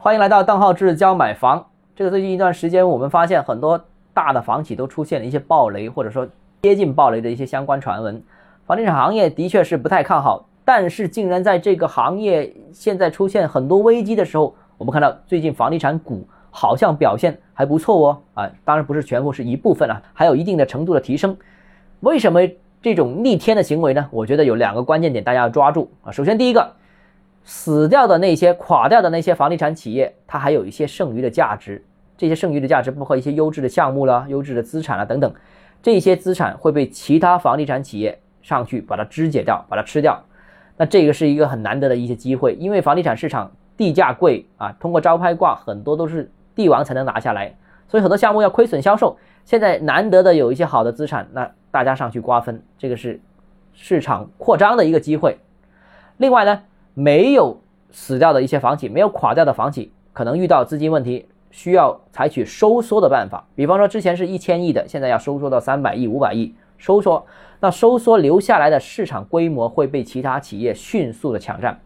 欢迎来到邓浩志教买房。这个最近一段时间，我们发现很多大的房企都出现了一些暴雷，或者说接近暴雷的一些相关传闻。房地产行业的确是不太看好，但是竟然在这个行业现在出现很多危机的时候，我们看到最近房地产股好像表现还不错哦。啊，当然不是全部，是一部分啊，还有一定的程度的提升。为什么这种逆天的行为呢？我觉得有两个关键点，大家要抓住啊。首先，第一个。死掉的那些、垮掉的那些房地产企业，它还有一些剩余的价值。这些剩余的价值包括一些优质的项目了、优质的资产了等等。这些资产会被其他房地产企业上去把它肢解掉、把它吃掉。那这个是一个很难得的一些机会，因为房地产市场地价贵啊，通过招拍挂很多都是地王才能拿下来，所以很多项目要亏损销售。现在难得的有一些好的资产，那大家上去瓜分，这个是市场扩张的一个机会。另外呢？没有死掉的一些房企，没有垮掉的房企，可能遇到资金问题，需要采取收缩的办法。比方说，之前是一千亿的，现在要收缩到三百亿、五百亿，收缩。那收缩留下来的市场规模会被其他企业迅速的抢占，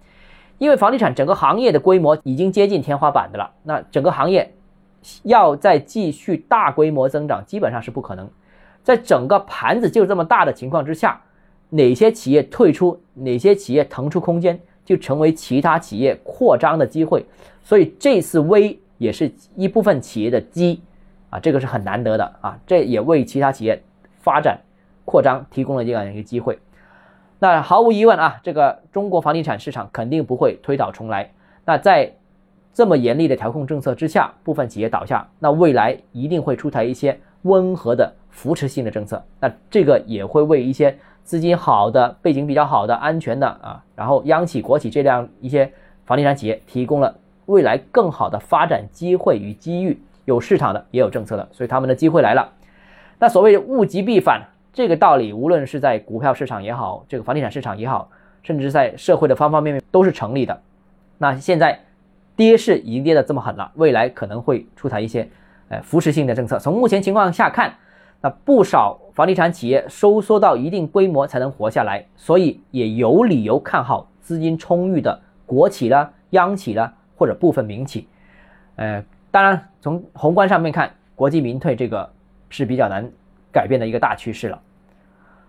因为房地产整个行业的规模已经接近天花板的了。那整个行业要再继续大规模增长，基本上是不可能。在整个盘子就这么大的情况之下，哪些企业退出，哪些企业腾出空间？就成为其他企业扩张的机会，所以这次危也是一部分企业的机，啊，这个是很难得的啊，这也为其他企业发展扩张提供了这样一个机会。那毫无疑问啊，这个中国房地产市场肯定不会推倒重来。那在这么严厉的调控政策之下，部分企业倒下，那未来一定会出台一些温和的扶持性的政策，那这个也会为一些。资金好的、背景比较好的、安全的啊，然后央企、国企这样一些房地产企业提供了未来更好的发展机会与机遇，有市场的也有政策的，所以他们的机会来了。那所谓物极必反这个道理，无论是在股票市场也好，这个房地产市场也好，甚至在社会的方方面面都是成立的。那现在跌势已经跌得这么狠了，未来可能会出台一些呃扶持性的政策。从目前情况下看。那不少房地产企业收缩到一定规模才能活下来，所以也有理由看好资金充裕的国企啦、央企啦或者部分民企。呃，当然从宏观上面看，国际民退这个是比较难改变的一个大趋势了。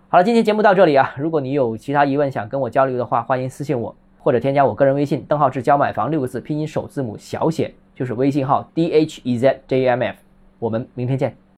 好了，今天节目到这里啊，如果你有其他疑问想跟我交流的话，欢迎私信我或者添加我个人微信邓浩志教买房六个字拼音首字母小写就是微信号 d h e z j m f，我们明天见。